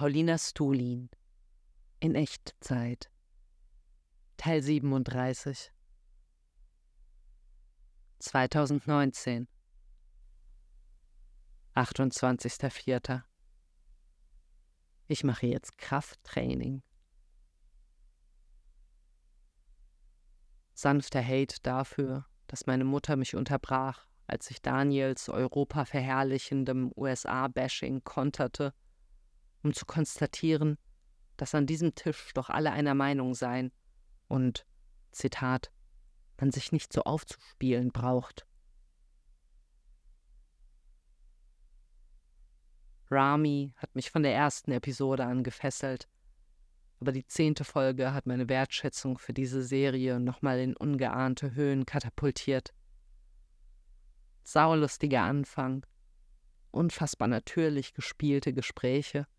Paulina Stulin. In Echtzeit. Teil 37 2019 28.04. Ich mache jetzt Krafttraining. Sanfter Hate dafür, dass meine Mutter mich unterbrach, als ich Daniels Europa verherrlichendem USA-Bashing konterte um zu konstatieren, dass an diesem Tisch doch alle einer Meinung seien und, Zitat, man sich nicht so aufzuspielen braucht. Rami hat mich von der ersten Episode an gefesselt, aber die zehnte Folge hat meine Wertschätzung für diese Serie nochmal in ungeahnte Höhen katapultiert. Saulustiger Anfang, unfassbar natürlich gespielte Gespräche –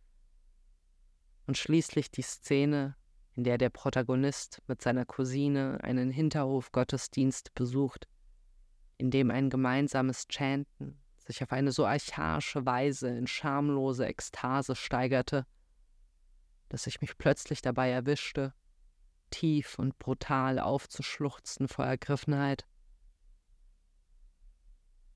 und schließlich die Szene, in der der Protagonist mit seiner Cousine einen Hinterhofgottesdienst besucht, in dem ein gemeinsames Chanten sich auf eine so archaische Weise in schamlose Ekstase steigerte, dass ich mich plötzlich dabei erwischte, tief und brutal aufzuschluchzen vor Ergriffenheit.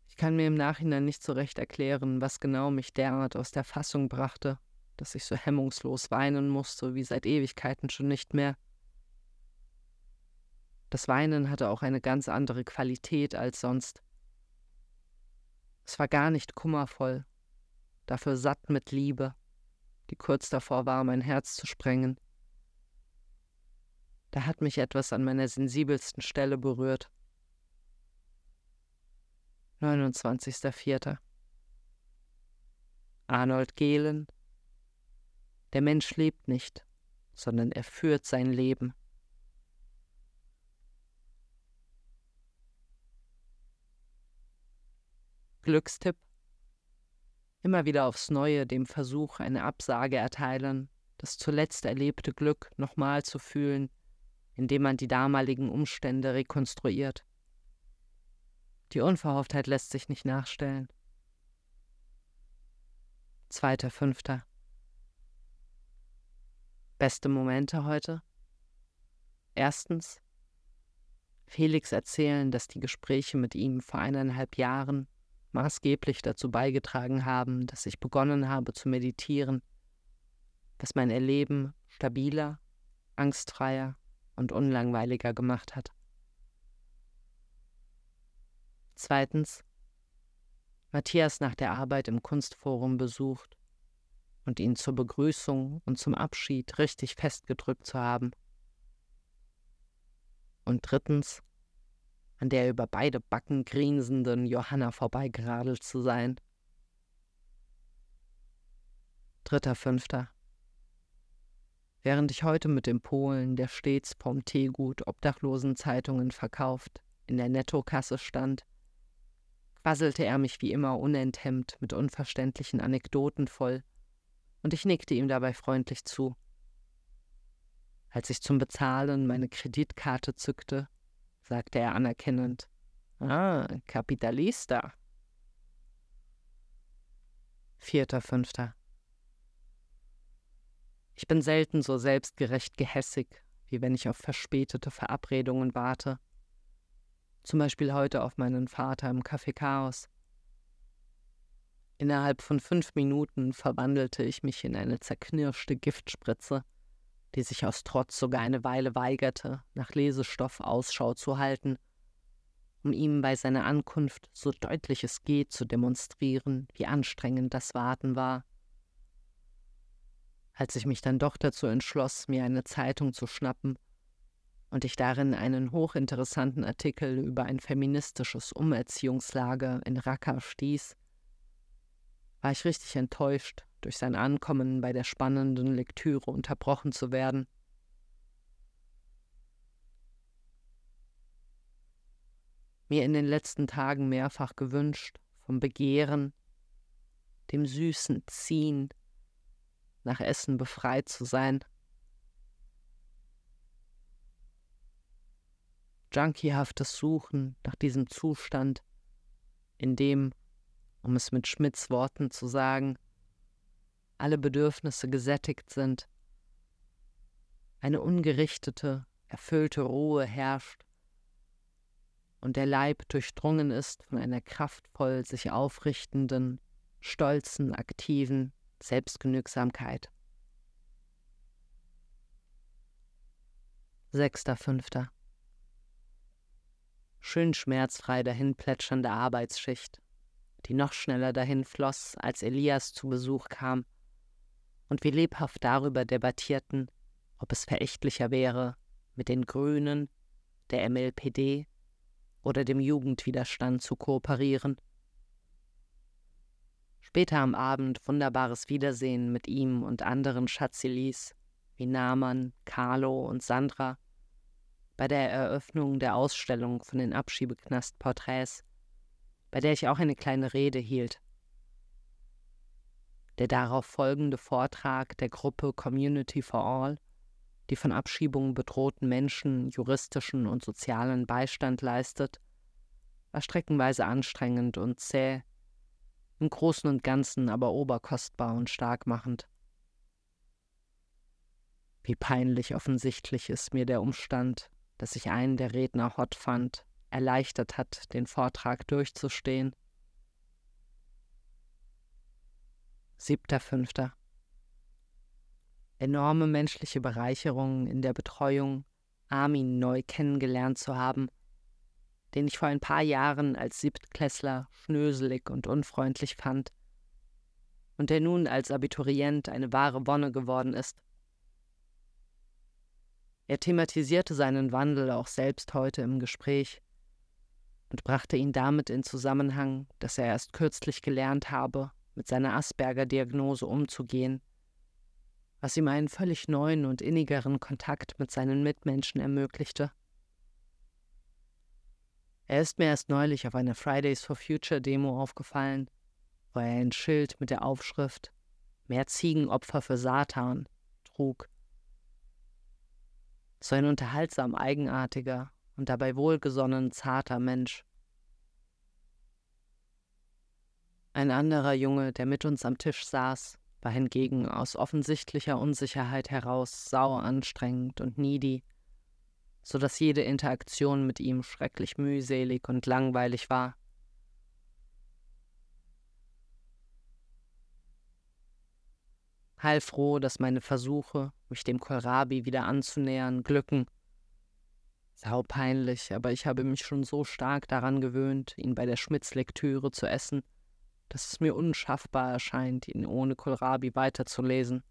Ich kann mir im Nachhinein nicht so recht erklären, was genau mich derart aus der Fassung brachte dass ich so hemmungslos weinen musste, wie seit Ewigkeiten schon nicht mehr. Das Weinen hatte auch eine ganz andere Qualität als sonst. Es war gar nicht kummervoll, dafür satt mit Liebe, die kurz davor war, mein Herz zu sprengen. Da hat mich etwas an meiner sensibelsten Stelle berührt. 29.04. Arnold Gehlen, der Mensch lebt nicht, sondern er führt sein Leben. Glückstipp. Immer wieder aufs Neue dem Versuch eine Absage erteilen, das zuletzt erlebte Glück nochmal zu fühlen, indem man die damaligen Umstände rekonstruiert. Die Unverhofftheit lässt sich nicht nachstellen. Zweiter Fünfter. Beste Momente heute? Erstens, Felix erzählen, dass die Gespräche mit ihm vor eineinhalb Jahren maßgeblich dazu beigetragen haben, dass ich begonnen habe zu meditieren, was mein Erleben stabiler, angstfreier und unlangweiliger gemacht hat. Zweitens, Matthias nach der Arbeit im Kunstforum besucht und ihn zur Begrüßung und zum Abschied richtig festgedrückt zu haben. Und drittens, an der über beide Backen grinsenden Johanna vorbeigeradelt zu sein. Dritter Fünfter. Während ich heute mit dem Polen, der stets vom Teegut Obdachlosenzeitungen verkauft, in der Nettokasse stand, quasselte er mich wie immer unenthemmt mit unverständlichen Anekdoten voll und ich nickte ihm dabei freundlich zu. Als ich zum Bezahlen meine Kreditkarte zückte, sagte er anerkennend, Ah, Kapitalista. Vierter, fünfter. Ich bin selten so selbstgerecht gehässig, wie wenn ich auf verspätete Verabredungen warte. Zum Beispiel heute auf meinen Vater im Café Chaos. Innerhalb von fünf Minuten verwandelte ich mich in eine zerknirschte Giftspritze, die sich aus Trotz sogar eine Weile weigerte, nach Lesestoff Ausschau zu halten, um ihm bei seiner Ankunft so deutlich es geht zu demonstrieren, wie anstrengend das Warten war. Als ich mich dann doch dazu entschloss, mir eine Zeitung zu schnappen und ich darin einen hochinteressanten Artikel über ein feministisches Umerziehungslager in Raqqa stieß, war ich richtig enttäuscht, durch sein Ankommen bei der spannenden Lektüre unterbrochen zu werden. Mir in den letzten Tagen mehrfach gewünscht, vom Begehren, dem süßen Ziehen, nach Essen befreit zu sein. Junkiehaftes Suchen nach diesem Zustand, in dem um es mit Schmidts Worten zu sagen, alle Bedürfnisse gesättigt sind, eine ungerichtete, erfüllte Ruhe herrscht und der Leib durchdrungen ist von einer kraftvoll sich aufrichtenden, stolzen, aktiven Selbstgenügsamkeit. Sechster Fünfter. Schön schmerzfrei dahin plätschernde Arbeitsschicht, die noch schneller dahin floss, als Elias zu Besuch kam, und wir lebhaft darüber debattierten, ob es verächtlicher wäre, mit den Grünen, der MLPD oder dem Jugendwiderstand zu kooperieren. Später am Abend wunderbares Wiedersehen mit ihm und anderen Schatzilis wie Naman, Carlo und Sandra bei der Eröffnung der Ausstellung von den Abschiebeknastporträts, bei der ich auch eine kleine Rede hielt. Der darauf folgende Vortrag der Gruppe Community for All, die von Abschiebungen bedrohten Menschen juristischen und sozialen Beistand leistet, war streckenweise anstrengend und zäh, im Großen und Ganzen aber oberkostbar und starkmachend. Wie peinlich offensichtlich ist mir der Umstand, dass sich einen der Redner hot fand, erleichtert hat, den Vortrag durchzustehen. Siebter Fünfter. Enorme menschliche Bereicherung in der Betreuung, Armin neu kennengelernt zu haben, den ich vor ein paar Jahren als Siebtklässler schnöselig und unfreundlich fand, und der nun als Abiturient eine wahre Wonne geworden ist. Er thematisierte seinen Wandel auch selbst heute im Gespräch und brachte ihn damit in Zusammenhang, dass er erst kürzlich gelernt habe, mit seiner Asperger-Diagnose umzugehen, was ihm einen völlig neuen und innigeren Kontakt mit seinen Mitmenschen ermöglichte. Er ist mir erst neulich auf einer Fridays for Future Demo aufgefallen, wo er ein Schild mit der Aufschrift Mehr Ziegenopfer für Satan trug so ein unterhaltsam eigenartiger und dabei wohlgesonnen zarter Mensch. Ein anderer Junge, der mit uns am Tisch saß, war hingegen aus offensichtlicher Unsicherheit heraus sauer anstrengend und needy, so dass jede Interaktion mit ihm schrecklich mühselig und langweilig war. heilfroh, dass meine Versuche, mich dem Kohlrabi wieder anzunähern, glücken. Sau peinlich, aber ich habe mich schon so stark daran gewöhnt, ihn bei der Schmitz-Lektüre zu essen, dass es mir unschaffbar erscheint, ihn ohne Kohlrabi weiterzulesen.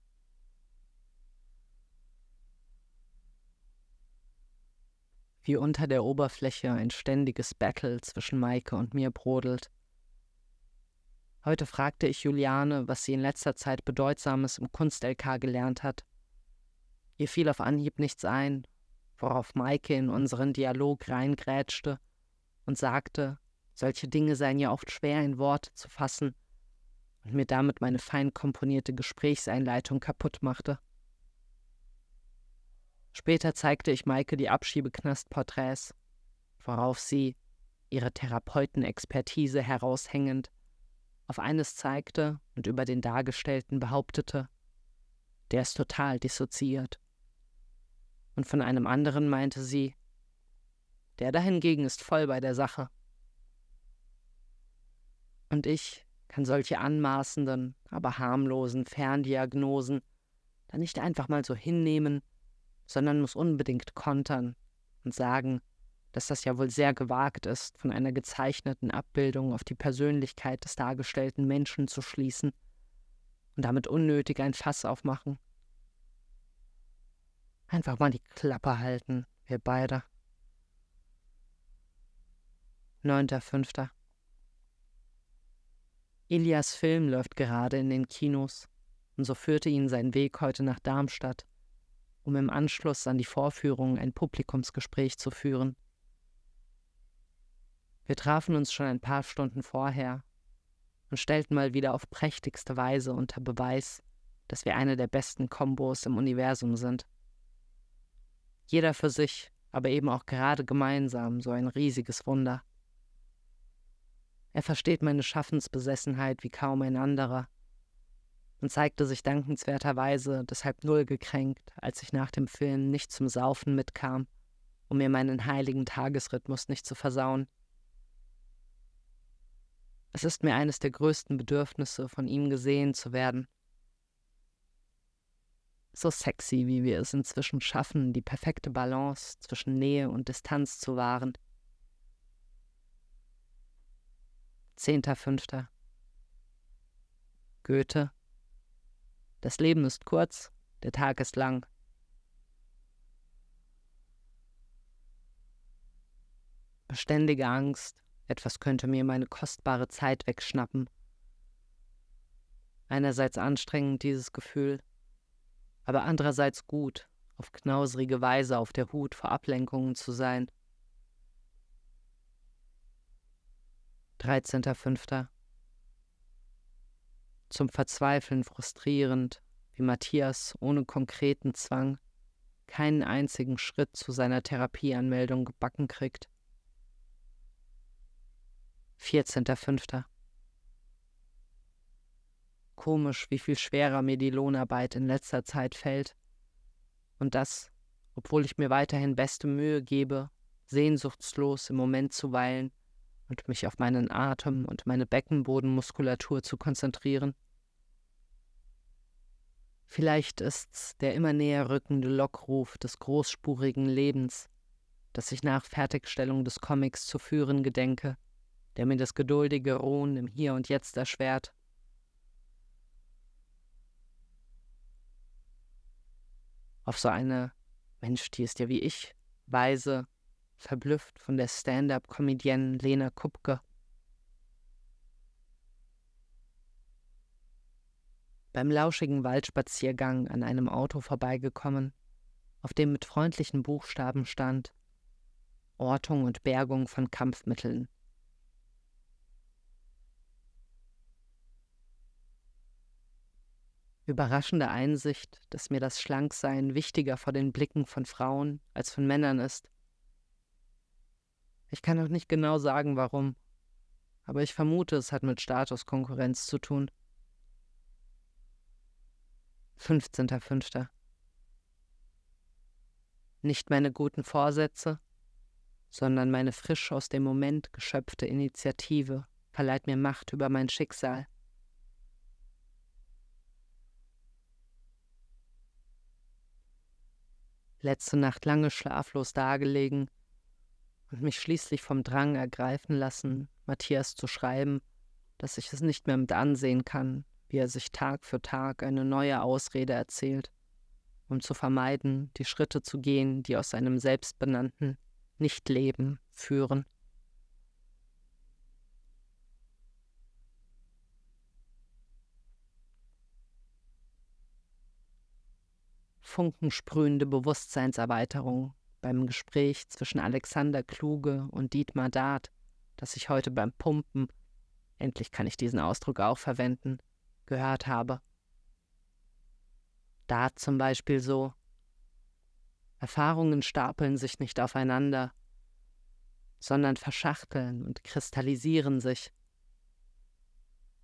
Wie unter der Oberfläche ein ständiges Battle zwischen Maike und mir brodelt, Heute fragte ich Juliane, was sie in letzter Zeit Bedeutsames im Kunst-LK gelernt hat. Ihr fiel auf Anhieb nichts ein, worauf Maike in unseren Dialog reingrätschte und sagte, solche Dinge seien ja oft schwer in Worte zu fassen und mir damit meine fein komponierte Gesprächseinleitung kaputt machte. Später zeigte ich Maike die Abschiebeknastporträts, worauf sie, ihre Therapeutenexpertise heraushängend, auf eines zeigte und über den Dargestellten behauptete, der ist total dissoziiert. Und von einem anderen meinte sie, der dahingegen ist voll bei der Sache. Und ich kann solche anmaßenden, aber harmlosen Ferndiagnosen dann nicht einfach mal so hinnehmen, sondern muss unbedingt kontern und sagen, dass das ja wohl sehr gewagt ist, von einer gezeichneten Abbildung auf die Persönlichkeit des dargestellten Menschen zu schließen und damit unnötig ein Fass aufmachen. Einfach mal die Klappe halten, wir beide. 9.5. Ilias Film läuft gerade in den Kinos, und so führte ihn sein Weg heute nach Darmstadt, um im Anschluss an die Vorführung ein Publikumsgespräch zu führen. Wir trafen uns schon ein paar Stunden vorher und stellten mal wieder auf prächtigste Weise unter Beweis, dass wir eine der besten Kombos im Universum sind. Jeder für sich, aber eben auch gerade gemeinsam so ein riesiges Wunder. Er versteht meine Schaffensbesessenheit wie kaum ein anderer. und zeigte sich dankenswerterweise deshalb null gekränkt, als ich nach dem Film nicht zum Saufen mitkam, um mir meinen heiligen Tagesrhythmus nicht zu versauen. Es ist mir eines der größten Bedürfnisse, von ihm gesehen zu werden. So sexy, wie wir es inzwischen schaffen, die perfekte Balance zwischen Nähe und Distanz zu wahren. 10.5. Goethe Das Leben ist kurz, der Tag ist lang. Beständige Angst, etwas könnte mir meine kostbare Zeit wegschnappen. Einerseits anstrengend dieses Gefühl, aber andererseits gut, auf knauserige Weise auf der Hut vor Ablenkungen zu sein. 13.05. Zum Verzweifeln frustrierend, wie Matthias ohne konkreten Zwang keinen einzigen Schritt zu seiner Therapieanmeldung gebacken kriegt. 14.05. Komisch, wie viel schwerer mir die Lohnarbeit in letzter Zeit fällt. Und das, obwohl ich mir weiterhin beste Mühe gebe, sehnsuchtslos im Moment zu weilen und mich auf meinen Atem und meine Beckenbodenmuskulatur zu konzentrieren. Vielleicht ist's der immer näher rückende Lockruf des großspurigen Lebens, das ich nach Fertigstellung des Comics zu führen gedenke, der mir das geduldige Ruhen im Hier und Jetzt erschwert. Auf so eine Mensch, die ist ja wie ich, weise, verblüfft von der Stand-up-Comedienne Lena Kupke. Beim lauschigen Waldspaziergang an einem Auto vorbeigekommen, auf dem mit freundlichen Buchstaben stand Ortung und Bergung von Kampfmitteln. Überraschende Einsicht, dass mir das Schlanksein wichtiger vor den Blicken von Frauen als von Männern ist. Ich kann auch nicht genau sagen, warum, aber ich vermute, es hat mit Statuskonkurrenz zu tun. 15.05. Nicht meine guten Vorsätze, sondern meine frisch aus dem Moment geschöpfte Initiative verleiht mir Macht über mein Schicksal. Letzte Nacht lange schlaflos dagelegen und mich schließlich vom Drang ergreifen lassen, Matthias zu schreiben, dass ich es nicht mehr mit ansehen kann, wie er sich Tag für Tag eine neue Ausrede erzählt, um zu vermeiden, die Schritte zu gehen, die aus seinem selbstbenannten Nichtleben führen. Funkensprühende Bewusstseinserweiterung beim Gespräch zwischen Alexander Kluge und Dietmar Dart, das ich heute beim Pumpen, endlich kann ich diesen Ausdruck auch verwenden, gehört habe. Dart zum Beispiel so. Erfahrungen stapeln sich nicht aufeinander, sondern verschachteln und kristallisieren sich.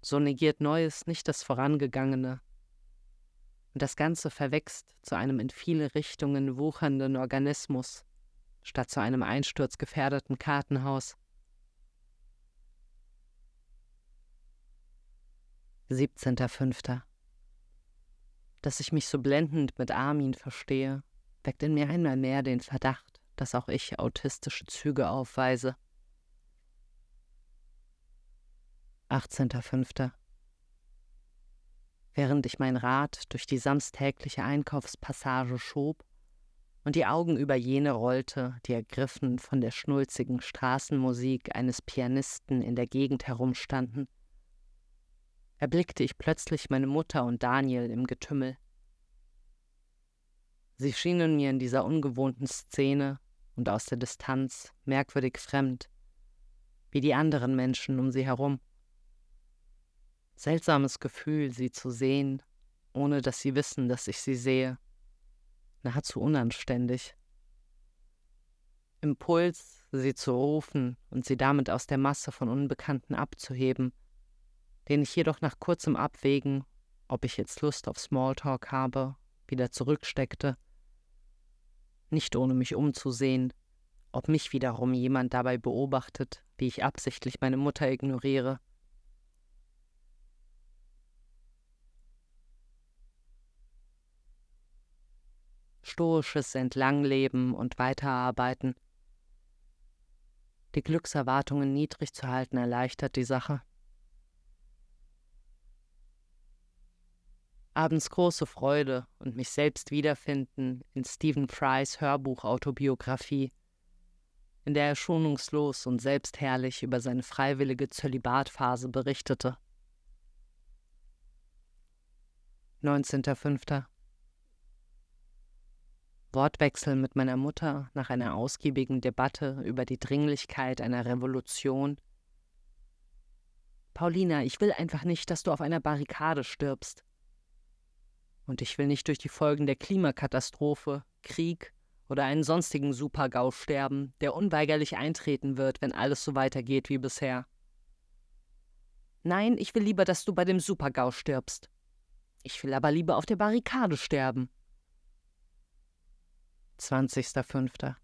So negiert Neues nicht das Vorangegangene, und das Ganze verwächst zu einem in viele Richtungen wuchernden Organismus, statt zu einem einsturzgefährdeten Kartenhaus. 17.05. Dass ich mich so blendend mit Armin verstehe, weckt in mir einmal mehr den Verdacht, dass auch ich autistische Züge aufweise. 18.05 während ich mein Rad durch die samstägliche Einkaufspassage schob und die Augen über jene rollte, die ergriffen von der schnulzigen Straßenmusik eines Pianisten in der Gegend herumstanden, erblickte ich plötzlich meine Mutter und Daniel im Getümmel. Sie schienen mir in dieser ungewohnten Szene und aus der Distanz merkwürdig fremd, wie die anderen Menschen um sie herum. Seltsames Gefühl, sie zu sehen, ohne dass sie wissen, dass ich sie sehe. Nahezu unanständig. Impuls, sie zu rufen und sie damit aus der Masse von Unbekannten abzuheben, den ich jedoch nach kurzem Abwägen ob ich jetzt Lust auf Smalltalk habe, wieder zurücksteckte, nicht ohne mich umzusehen, ob mich wiederum jemand dabei beobachtet, wie ich absichtlich meine Mutter ignoriere. Stoisches Entlangleben und Weiterarbeiten. Die Glückserwartungen niedrig zu halten erleichtert die Sache. abends große Freude und mich selbst wiederfinden in Stephen Frys Hörbuchautobiografie, in der er schonungslos und selbstherrlich über seine freiwillige Zölibatphase berichtete. 19.05. Wortwechsel mit meiner Mutter nach einer ausgiebigen Debatte über die Dringlichkeit einer Revolution. Paulina, ich will einfach nicht, dass du auf einer Barrikade stirbst. Und ich will nicht durch die Folgen der Klimakatastrophe, Krieg oder einen sonstigen Supergau sterben, der unweigerlich eintreten wird, wenn alles so weitergeht wie bisher. Nein, ich will lieber, dass du bei dem Supergau stirbst. Ich will aber lieber auf der Barrikade sterben. 20.05.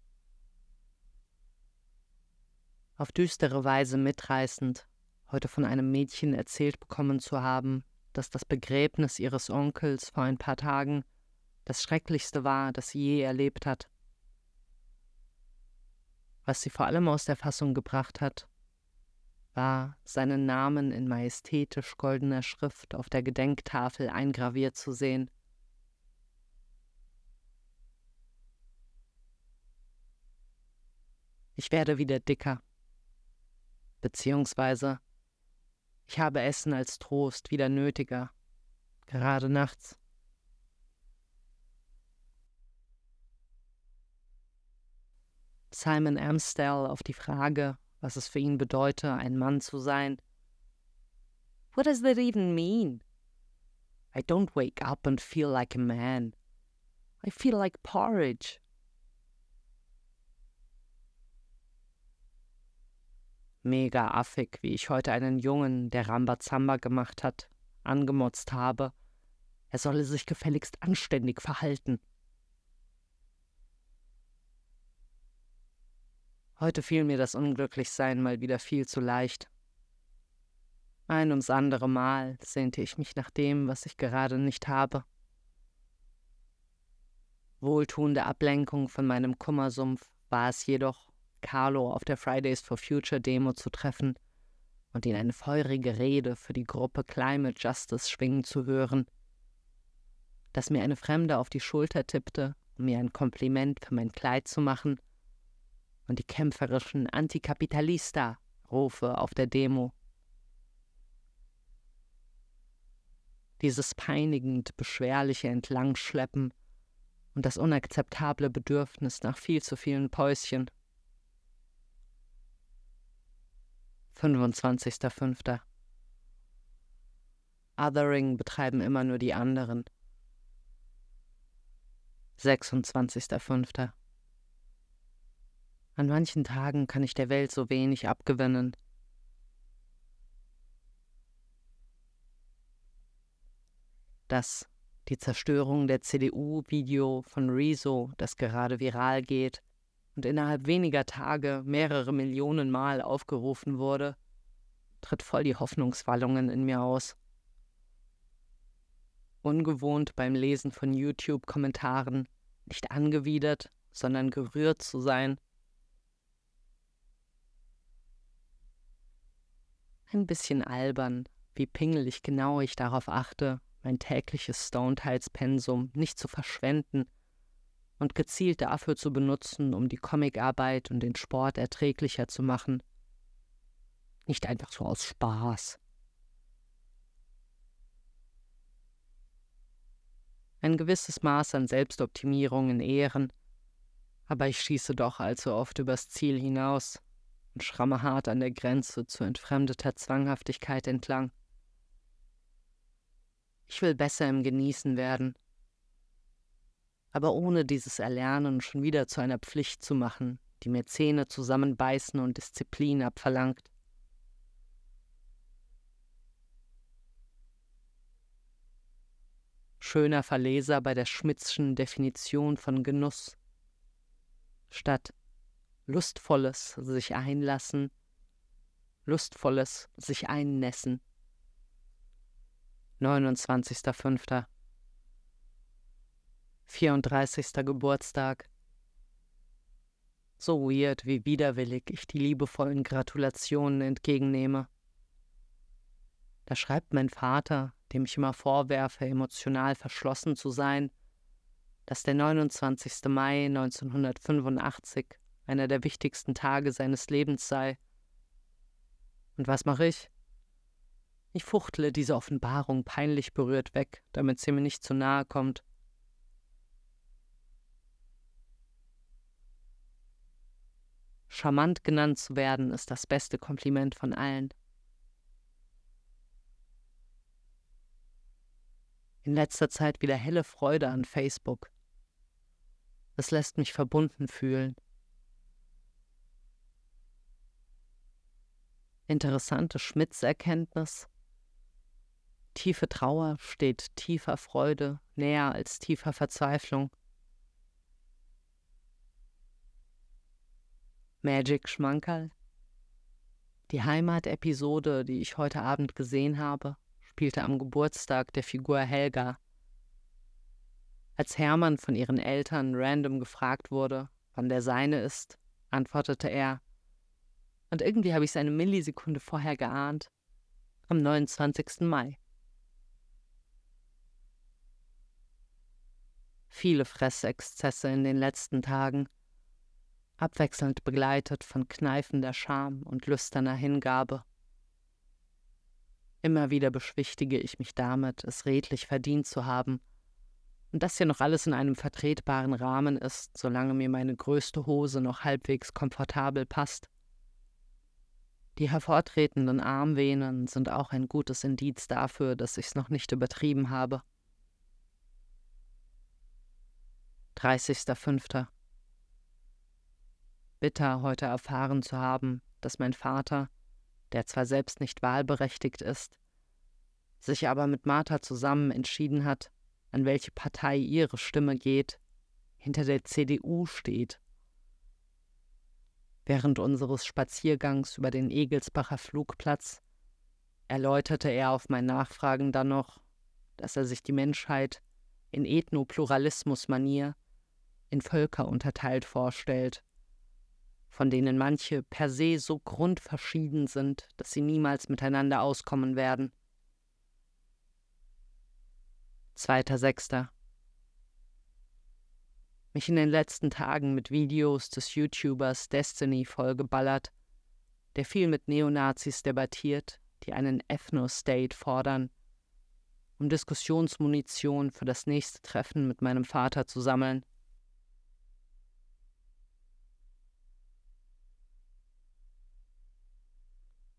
Auf düstere Weise mitreißend, heute von einem Mädchen erzählt bekommen zu haben, dass das Begräbnis ihres Onkels vor ein paar Tagen das Schrecklichste war, das sie je erlebt hat. Was sie vor allem aus der Fassung gebracht hat, war, seinen Namen in majestätisch goldener Schrift auf der Gedenktafel eingraviert zu sehen. Ich werde wieder dicker, beziehungsweise ich habe Essen als Trost wieder nötiger, gerade nachts. Simon Amstel auf die Frage, was es für ihn bedeute, ein Mann zu sein. What does that even mean? I don't wake up and feel like a man. I feel like porridge. Mega affig, wie ich heute einen Jungen, der Rambazamba gemacht hat, angemotzt habe. Er solle sich gefälligst anständig verhalten. Heute fiel mir das Unglücklichsein mal wieder viel zu leicht. Ein ums andere Mal sehnte ich mich nach dem, was ich gerade nicht habe. Wohltuende Ablenkung von meinem Kummersumpf war es jedoch, Carlo auf der Fridays for Future Demo zu treffen und ihn eine feurige Rede für die Gruppe Climate Justice schwingen zu hören, dass mir eine Fremde auf die Schulter tippte, um mir ein Kompliment für mein Kleid zu machen, und die kämpferischen Antikapitalista-Rufe auf der Demo. Dieses peinigend beschwerliche Entlangschleppen und das unakzeptable Bedürfnis nach viel zu vielen Päuschen. 25.05. Othering betreiben immer nur die anderen. 26.05. An manchen Tagen kann ich der Welt so wenig abgewinnen. Das die Zerstörung der CDU-Video von Rezo, das gerade viral geht, und innerhalb weniger Tage mehrere Millionen Mal aufgerufen wurde, tritt voll die Hoffnungswallungen in mir aus. Ungewohnt beim Lesen von YouTube-Kommentaren, nicht angewidert, sondern gerührt zu sein. Ein bisschen albern, wie pingelig genau ich darauf achte, mein tägliches Stone-Teils-Pensum nicht zu verschwenden und gezielt dafür zu benutzen, um die Comicarbeit und den Sport erträglicher zu machen. Nicht einfach so aus Spaß. Ein gewisses Maß an Selbstoptimierung in Ehren, aber ich schieße doch allzu oft übers Ziel hinaus und schramme hart an der Grenze zu entfremdeter Zwanghaftigkeit entlang. Ich will besser im Genießen werden, aber ohne dieses Erlernen schon wieder zu einer Pflicht zu machen, die mir Zähne zusammenbeißen und Disziplin abverlangt. schöner Verleser bei der Schmidtschen Definition von Genuss. Statt lustvolles sich einlassen, lustvolles sich einnässen. 29.05. 34. Geburtstag. So weird, wie widerwillig ich die liebevollen Gratulationen entgegennehme. Da schreibt mein Vater, dem ich immer vorwerfe, emotional verschlossen zu sein, dass der 29. Mai 1985 einer der wichtigsten Tage seines Lebens sei. Und was mache ich? Ich fuchtle diese Offenbarung peinlich berührt weg, damit sie mir nicht zu nahe kommt. Charmant genannt zu werden ist das beste Kompliment von allen. In letzter Zeit wieder helle Freude an Facebook. Es lässt mich verbunden fühlen. Interessante Schmitz-Erkenntnis. Tiefe Trauer steht tiefer Freude näher als tiefer Verzweiflung. Magic Schmankerl. Die Heimat-Episode, die ich heute Abend gesehen habe, spielte am Geburtstag der Figur Helga. Als Hermann von ihren Eltern random gefragt wurde, wann der seine ist, antwortete er, und irgendwie habe ich es eine Millisekunde vorher geahnt, am 29. Mai. Viele Fressexzesse in den letzten Tagen, abwechselnd begleitet von kneifender Scham und lüsterner Hingabe. Immer wieder beschwichtige ich mich damit, es redlich verdient zu haben, und dass hier noch alles in einem vertretbaren Rahmen ist, solange mir meine größte Hose noch halbwegs komfortabel passt. Die hervortretenden Armvenen sind auch ein gutes Indiz dafür, dass ich's noch nicht übertrieben habe. 30.05 bitter heute erfahren zu haben, dass mein Vater, der zwar selbst nicht wahlberechtigt ist, sich aber mit Martha zusammen entschieden hat, an welche Partei ihre Stimme geht, hinter der CDU steht. Während unseres Spaziergangs über den Egelsbacher Flugplatz erläuterte er auf mein Nachfragen dann noch, dass er sich die Menschheit in Ethnopluralismus-Manier in Völker unterteilt vorstellt von denen manche per se so grundverschieden sind, dass sie niemals miteinander auskommen werden. 2.6. Mich in den letzten Tagen mit Videos des YouTubers Destiny vollgeballert, der viel mit Neonazis debattiert, die einen Ethno-State fordern, um Diskussionsmunition für das nächste Treffen mit meinem Vater zu sammeln.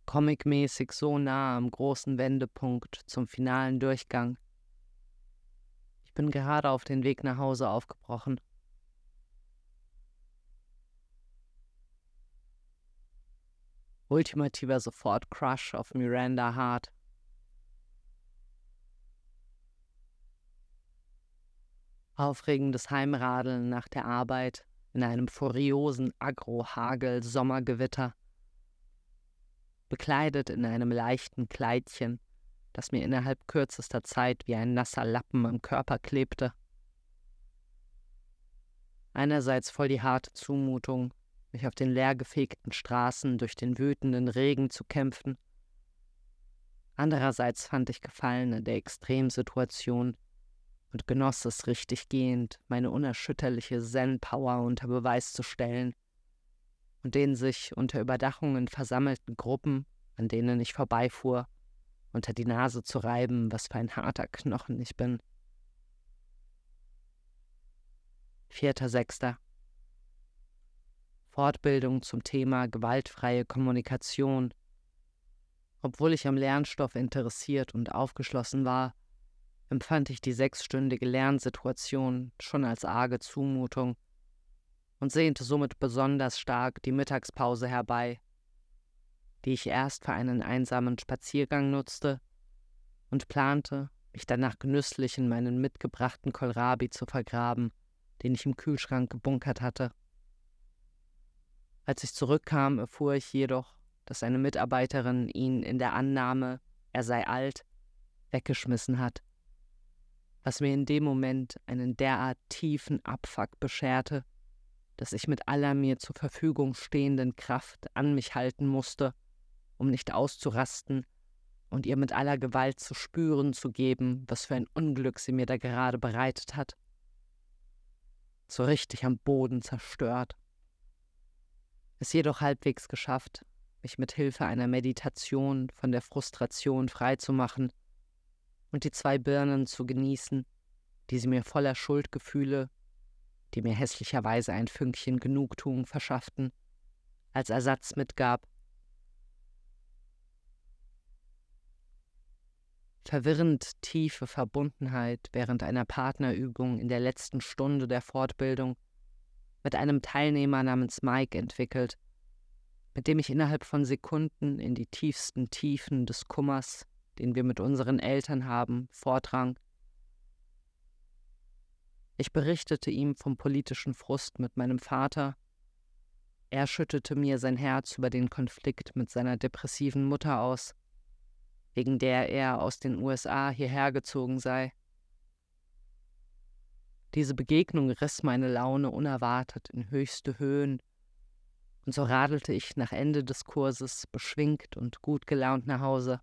Comicmäßig so nah am großen Wendepunkt zum finalen Durchgang. Ich bin gerade auf den Weg nach Hause aufgebrochen. Ultimativer Sofort-Crush auf Miranda Hart. Aufregendes Heimradeln nach der Arbeit in einem furiosen Agro-Hagel-Sommergewitter bekleidet in einem leichten Kleidchen, das mir innerhalb kürzester Zeit wie ein nasser Lappen am Körper klebte. Einerseits voll die harte Zumutung, mich auf den leergefegten Straßen durch den wütenden Regen zu kämpfen. Andererseits fand ich Gefallen in der Extremsituation und genoss es richtig gehend, meine unerschütterliche Zen-Power unter Beweis zu stellen und den sich unter Überdachungen versammelten Gruppen, an denen ich vorbeifuhr, unter die Nase zu reiben, was für ein harter Knochen ich bin. 4.6. Fortbildung zum Thema gewaltfreie Kommunikation. Obwohl ich am Lernstoff interessiert und aufgeschlossen war, empfand ich die sechsstündige Lernsituation schon als arge Zumutung und sehnte somit besonders stark die Mittagspause herbei, die ich erst für einen einsamen Spaziergang nutzte und plante, mich danach genüsslich in meinen mitgebrachten Kohlrabi zu vergraben, den ich im Kühlschrank gebunkert hatte. Als ich zurückkam, erfuhr ich jedoch, dass eine Mitarbeiterin ihn in der Annahme, er sei alt, weggeschmissen hat, was mir in dem Moment einen derart tiefen Abfuck bescherte, dass ich mit aller mir zur Verfügung stehenden Kraft an mich halten musste, um nicht auszurasten und ihr mit aller Gewalt zu spüren zu geben, was für ein Unglück sie mir da gerade bereitet hat. So richtig am Boden zerstört. Es jedoch halbwegs geschafft, mich mit Hilfe einer Meditation von der Frustration freizumachen und die zwei Birnen zu genießen, die sie mir voller Schuldgefühle, die mir hässlicherweise ein Fünkchen Genugtuung verschafften, als Ersatz mitgab. Verwirrend tiefe Verbundenheit während einer Partnerübung in der letzten Stunde der Fortbildung mit einem Teilnehmer namens Mike entwickelt, mit dem ich innerhalb von Sekunden in die tiefsten Tiefen des Kummers, den wir mit unseren Eltern haben, vordrang. Ich berichtete ihm vom politischen Frust mit meinem Vater. Er schüttete mir sein Herz über den Konflikt mit seiner depressiven Mutter aus, wegen der er aus den USA hierher gezogen sei. Diese Begegnung riss meine Laune unerwartet in höchste Höhen und so radelte ich nach Ende des Kurses beschwingt und gut gelaunt nach Hause.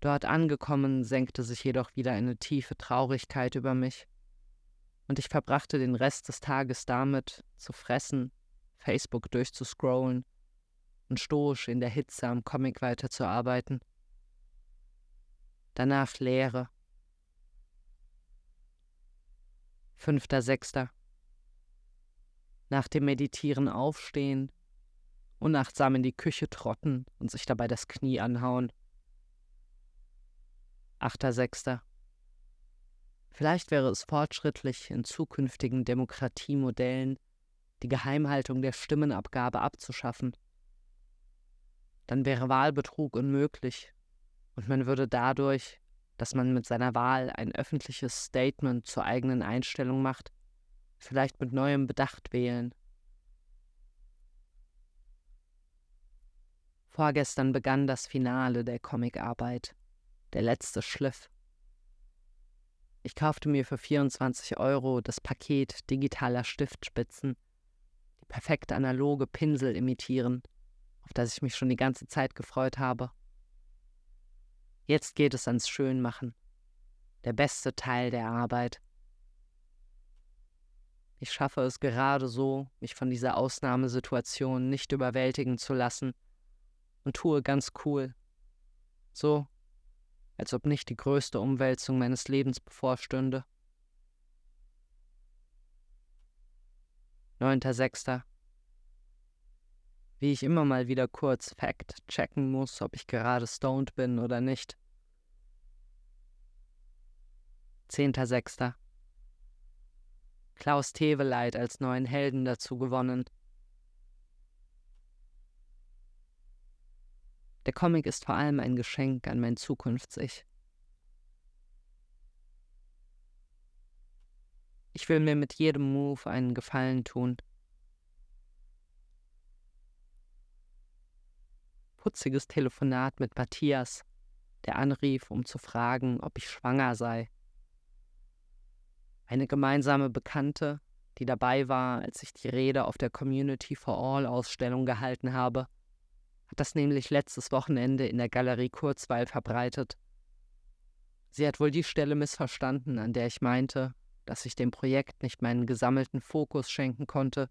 Dort angekommen senkte sich jedoch wieder eine tiefe Traurigkeit über mich, und ich verbrachte den Rest des Tages damit, zu fressen, Facebook durchzuscrollen und stoisch in der Hitze am Comic weiterzuarbeiten. Danach Leere. 5.6 nach dem Meditieren aufstehen, unachtsam in die Küche trotten und sich dabei das Knie anhauen. 8.6. Vielleicht wäre es fortschrittlich, in zukünftigen Demokratiemodellen die Geheimhaltung der Stimmenabgabe abzuschaffen. Dann wäre Wahlbetrug unmöglich und man würde dadurch, dass man mit seiner Wahl ein öffentliches Statement zur eigenen Einstellung macht, vielleicht mit neuem Bedacht wählen. Vorgestern begann das Finale der Comicarbeit, der letzte Schliff. Ich kaufte mir für 24 Euro das Paket digitaler Stiftspitzen, die perfekt analoge Pinsel imitieren, auf das ich mich schon die ganze Zeit gefreut habe. Jetzt geht es ans Schönmachen, der beste Teil der Arbeit. Ich schaffe es gerade so, mich von dieser Ausnahmesituation nicht überwältigen zu lassen und tue ganz cool. So, als ob nicht die größte Umwälzung meines Lebens bevorstünde. 9.6. Wie ich immer mal wieder kurz Fact checken muss, ob ich gerade stoned bin oder nicht. 10.6. Klaus Teweleit als neuen Helden dazu gewonnen. Der Comic ist vor allem ein Geschenk an mein Zukunfts-Ich. Ich will mir mit jedem Move einen Gefallen tun. Putziges Telefonat mit Matthias, der anrief, um zu fragen, ob ich schwanger sei. Eine gemeinsame Bekannte, die dabei war, als ich die Rede auf der Community for All Ausstellung gehalten habe, hat das nämlich letztes Wochenende in der Galerie Kurzweil verbreitet. Sie hat wohl die Stelle missverstanden, an der ich meinte, dass ich dem Projekt nicht meinen gesammelten Fokus schenken konnte,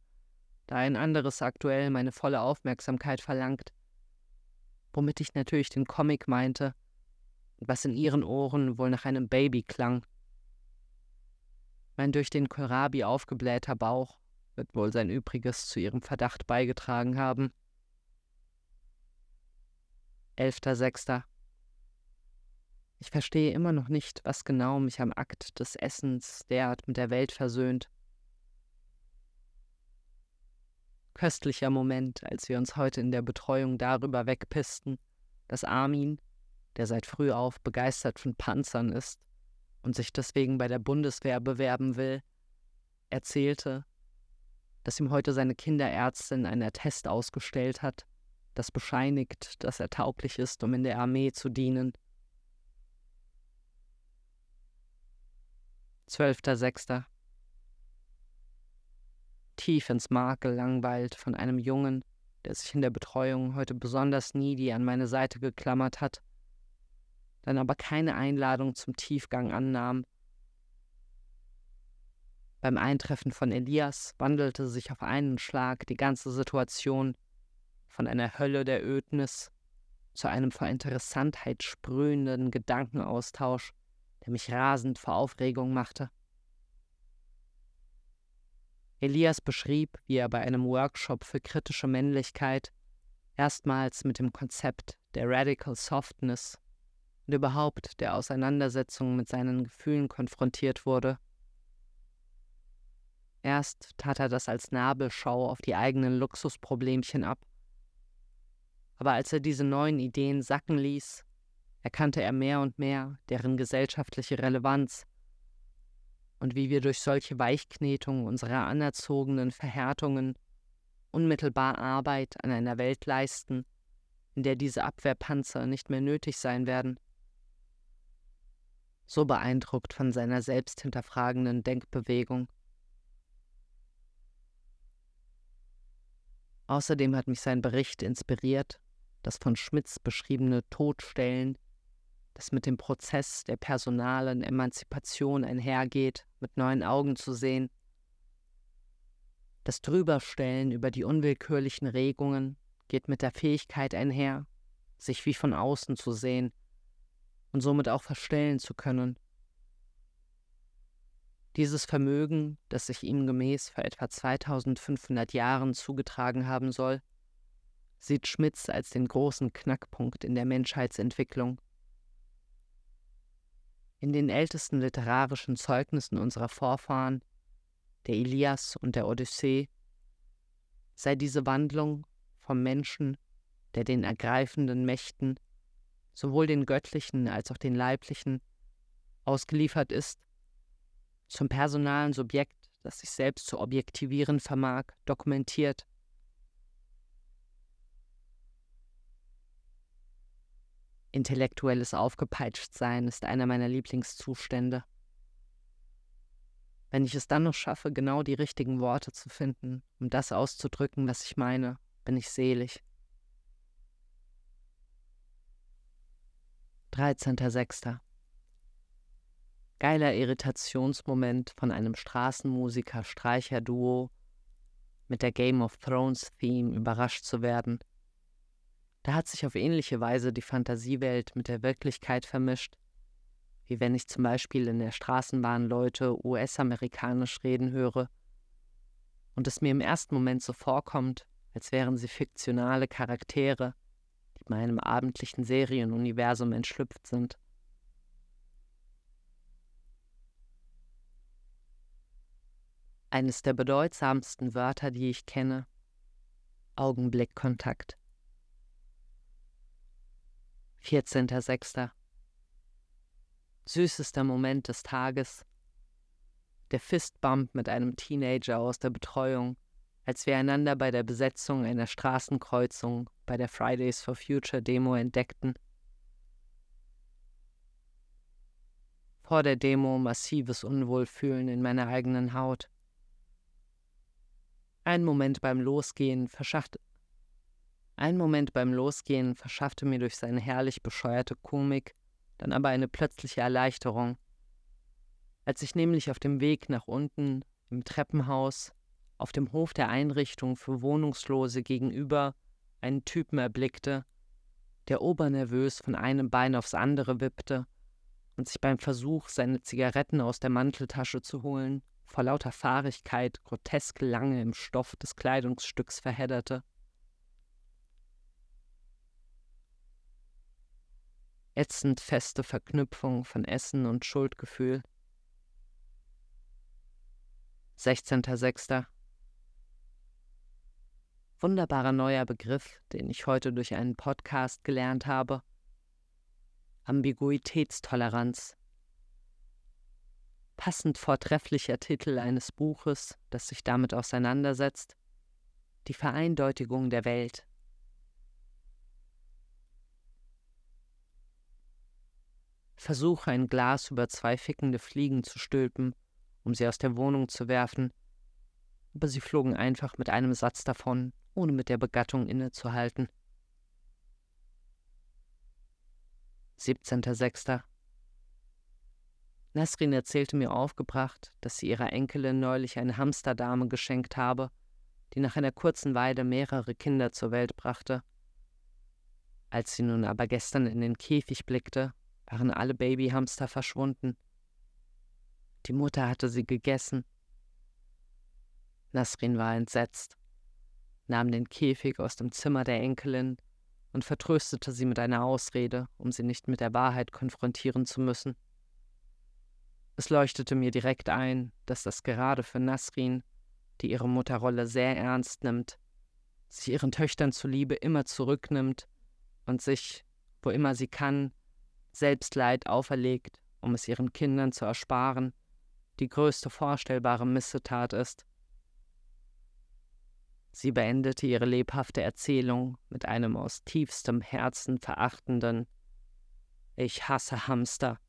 da ein anderes aktuell meine volle Aufmerksamkeit verlangt. Womit ich natürlich den Comic meinte, was in ihren Ohren wohl nach einem Baby klang. Mein durch den Kohlrabi aufgeblähter Bauch wird wohl sein Übriges zu ihrem Verdacht beigetragen haben. 11.06. Ich verstehe immer noch nicht, was genau mich am Akt des Essens derart mit der Welt versöhnt. Köstlicher Moment, als wir uns heute in der Betreuung darüber wegpisten, dass Armin, der seit früh auf begeistert von Panzern ist und sich deswegen bei der Bundeswehr bewerben will, erzählte, dass ihm heute seine Kinderärztin einen Attest ausgestellt hat, das bescheinigt, dass er tauglich ist, um in der Armee zu dienen. 12.06. Tief ins Mark gelangweilt von einem Jungen, der sich in der Betreuung heute besonders needy an meine Seite geklammert hat, dann aber keine Einladung zum Tiefgang annahm. Beim Eintreffen von Elias wandelte sich auf einen Schlag die ganze Situation von einer Hölle der Ödnis zu einem vor Interessantheit sprühenden Gedankenaustausch, der mich rasend vor Aufregung machte. Elias beschrieb, wie er bei einem Workshop für kritische Männlichkeit erstmals mit dem Konzept der Radical Softness und überhaupt der Auseinandersetzung mit seinen Gefühlen konfrontiert wurde. Erst tat er das als Nabelschau auf die eigenen Luxusproblemchen ab. Aber als er diese neuen Ideen sacken ließ, erkannte er mehr und mehr deren gesellschaftliche Relevanz und wie wir durch solche Weichknetungen unserer anerzogenen Verhärtungen unmittelbar Arbeit an einer Welt leisten, in der diese Abwehrpanzer nicht mehr nötig sein werden. So beeindruckt von seiner selbsthinterfragenden Denkbewegung. Außerdem hat mich sein Bericht inspiriert, das von Schmitz beschriebene Todstellen das mit dem Prozess der personalen Emanzipation einhergeht, mit neuen Augen zu sehen. Das Drüberstellen über die unwillkürlichen Regungen geht mit der Fähigkeit einher, sich wie von außen zu sehen und somit auch verstellen zu können. Dieses Vermögen, das sich ihm gemäß vor etwa 2500 Jahren zugetragen haben soll, sieht Schmitz als den großen Knackpunkt in der Menschheitsentwicklung. In den ältesten literarischen Zeugnissen unserer Vorfahren, der Ilias und der Odyssee, sei diese Wandlung vom Menschen, der den ergreifenden Mächten, sowohl den göttlichen als auch den leiblichen, ausgeliefert ist, zum personalen Subjekt, das sich selbst zu objektivieren vermag, dokumentiert Intellektuelles Aufgepeitschtsein ist einer meiner Lieblingszustände. Wenn ich es dann noch schaffe, genau die richtigen Worte zu finden, um das auszudrücken, was ich meine, bin ich selig. 13.06. Geiler Irritationsmoment von einem Straßenmusiker-Streicher-Duo mit der Game of Thrones-Theme überrascht zu werden – da hat sich auf ähnliche Weise die Fantasiewelt mit der Wirklichkeit vermischt, wie wenn ich zum Beispiel in der Straßenbahn Leute US-amerikanisch reden höre und es mir im ersten Moment so vorkommt, als wären sie fiktionale Charaktere, die meinem abendlichen Serienuniversum entschlüpft sind. Eines der bedeutsamsten Wörter, die ich kenne, Augenblickkontakt. 14.06. Süßester Moment des Tages. Der Fistbump mit einem Teenager aus der Betreuung, als wir einander bei der Besetzung einer Straßenkreuzung bei der Fridays for Future Demo entdeckten. Vor der Demo massives Unwohlfühlen in meiner eigenen Haut. Ein Moment beim Losgehen verschafft, ein Moment beim Losgehen verschaffte mir durch seine herrlich bescheuerte Komik dann aber eine plötzliche Erleichterung. Als ich nämlich auf dem Weg nach unten im Treppenhaus auf dem Hof der Einrichtung für Wohnungslose gegenüber einen Typen erblickte, der obernervös von einem Bein aufs andere wippte und sich beim Versuch, seine Zigaretten aus der Manteltasche zu holen, vor lauter Fahrigkeit grotesk lange im Stoff des Kleidungsstücks verhedderte. Ätzend feste Verknüpfung von Essen und Schuldgefühl. 16.06. Wunderbarer neuer Begriff, den ich heute durch einen Podcast gelernt habe. Ambiguitätstoleranz. Passend vortrefflicher Titel eines Buches, das sich damit auseinandersetzt, die Vereindeutigung der Welt. Versuche ein Glas über zwei fickende Fliegen zu stülpen, um sie aus der Wohnung zu werfen, aber sie flogen einfach mit einem Satz davon, ohne mit der Begattung innezuhalten. 17.06. Nasrin erzählte mir aufgebracht, dass sie ihrer Enkelin neulich eine Hamsterdame geschenkt habe, die nach einer kurzen Weide mehrere Kinder zur Welt brachte. Als sie nun aber gestern in den Käfig blickte, waren alle Babyhamster verschwunden. Die Mutter hatte sie gegessen. Nasrin war entsetzt, nahm den Käfig aus dem Zimmer der Enkelin und vertröstete sie mit einer Ausrede, um sie nicht mit der Wahrheit konfrontieren zu müssen. Es leuchtete mir direkt ein, dass das gerade für Nasrin, die ihre Mutterrolle sehr ernst nimmt, sich ihren Töchtern zuliebe immer zurücknimmt und sich, wo immer sie kann, Selbstleid auferlegt, um es ihren Kindern zu ersparen, die größte vorstellbare Missetat ist. Sie beendete ihre lebhafte Erzählung mit einem aus tiefstem Herzen verachtenden Ich hasse Hamster.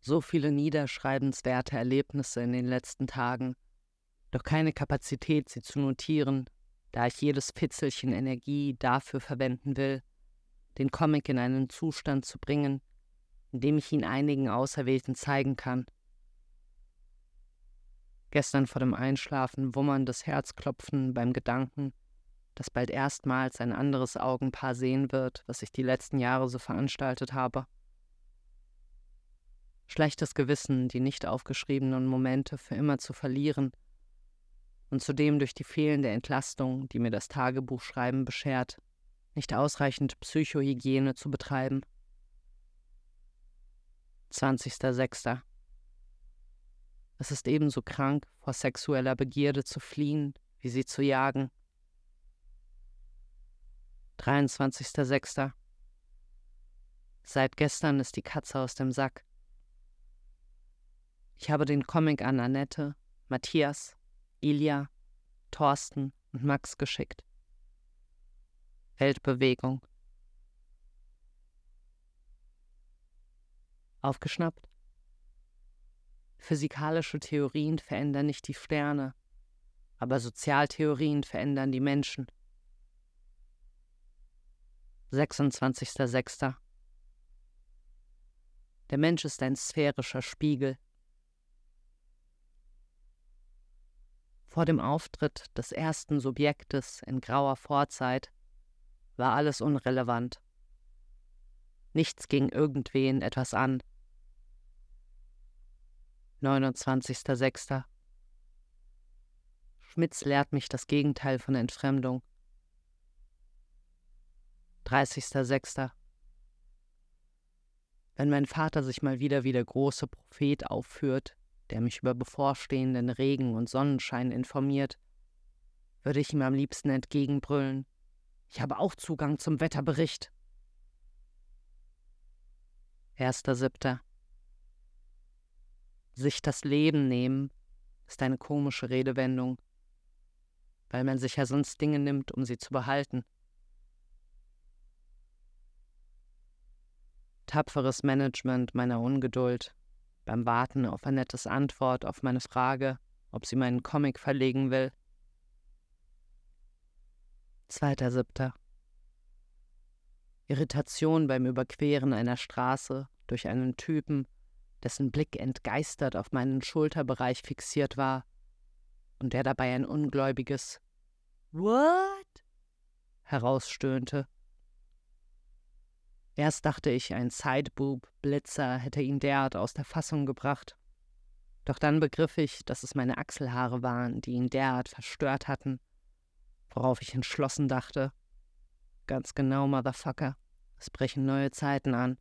So viele niederschreibenswerte Erlebnisse in den letzten Tagen, doch keine Kapazität, sie zu notieren, da ich jedes Fitzelchen Energie dafür verwenden will, den Comic in einen Zustand zu bringen, in dem ich ihn einigen Auserwählten zeigen kann. Gestern vor dem Einschlafen wummerndes Herzklopfen beim Gedanken, dass bald erstmals ein anderes Augenpaar sehen wird, was ich die letzten Jahre so veranstaltet habe. Schlechtes Gewissen, die nicht aufgeschriebenen Momente für immer zu verlieren und zudem durch die fehlende Entlastung, die mir das Tagebuchschreiben beschert, nicht ausreichend Psychohygiene zu betreiben. 20.06. Es ist ebenso krank, vor sexueller Begierde zu fliehen, wie sie zu jagen. 23.06. Seit gestern ist die Katze aus dem Sack. Ich habe den Comic an Annette, Matthias, Ilja, Thorsten und Max geschickt. Weltbewegung. Aufgeschnappt? Physikalische Theorien verändern nicht die Sterne, aber Sozialtheorien verändern die Menschen. 26.06. Der Mensch ist ein sphärischer Spiegel. Vor dem Auftritt des ersten Subjektes in grauer Vorzeit war alles unrelevant. Nichts ging irgendwen etwas an. 29.06. Schmitz lehrt mich das Gegenteil von Entfremdung. 30.06. Wenn mein Vater sich mal wieder wie der große Prophet aufführt, der mich über bevorstehenden Regen und Sonnenschein informiert, würde ich ihm am liebsten entgegenbrüllen. Ich habe auch Zugang zum Wetterbericht. 1.7. Sich das Leben nehmen ist eine komische Redewendung, weil man sich ja sonst Dinge nimmt, um sie zu behalten. Tapferes Management meiner Ungeduld beim Warten auf ein nettes Antwort auf meine Frage, ob sie meinen Comic verlegen will. 2.7. Irritation beim Überqueren einer Straße durch einen Typen, dessen Blick entgeistert auf meinen Schulterbereich fixiert war und der dabei ein ungläubiges What? herausstöhnte. Erst dachte ich, ein Sideboob, Blitzer hätte ihn derart aus der Fassung gebracht. Doch dann begriff ich, dass es meine Achselhaare waren, die ihn derart verstört hatten, worauf ich entschlossen dachte. Ganz genau, Motherfucker, es brechen neue Zeiten an.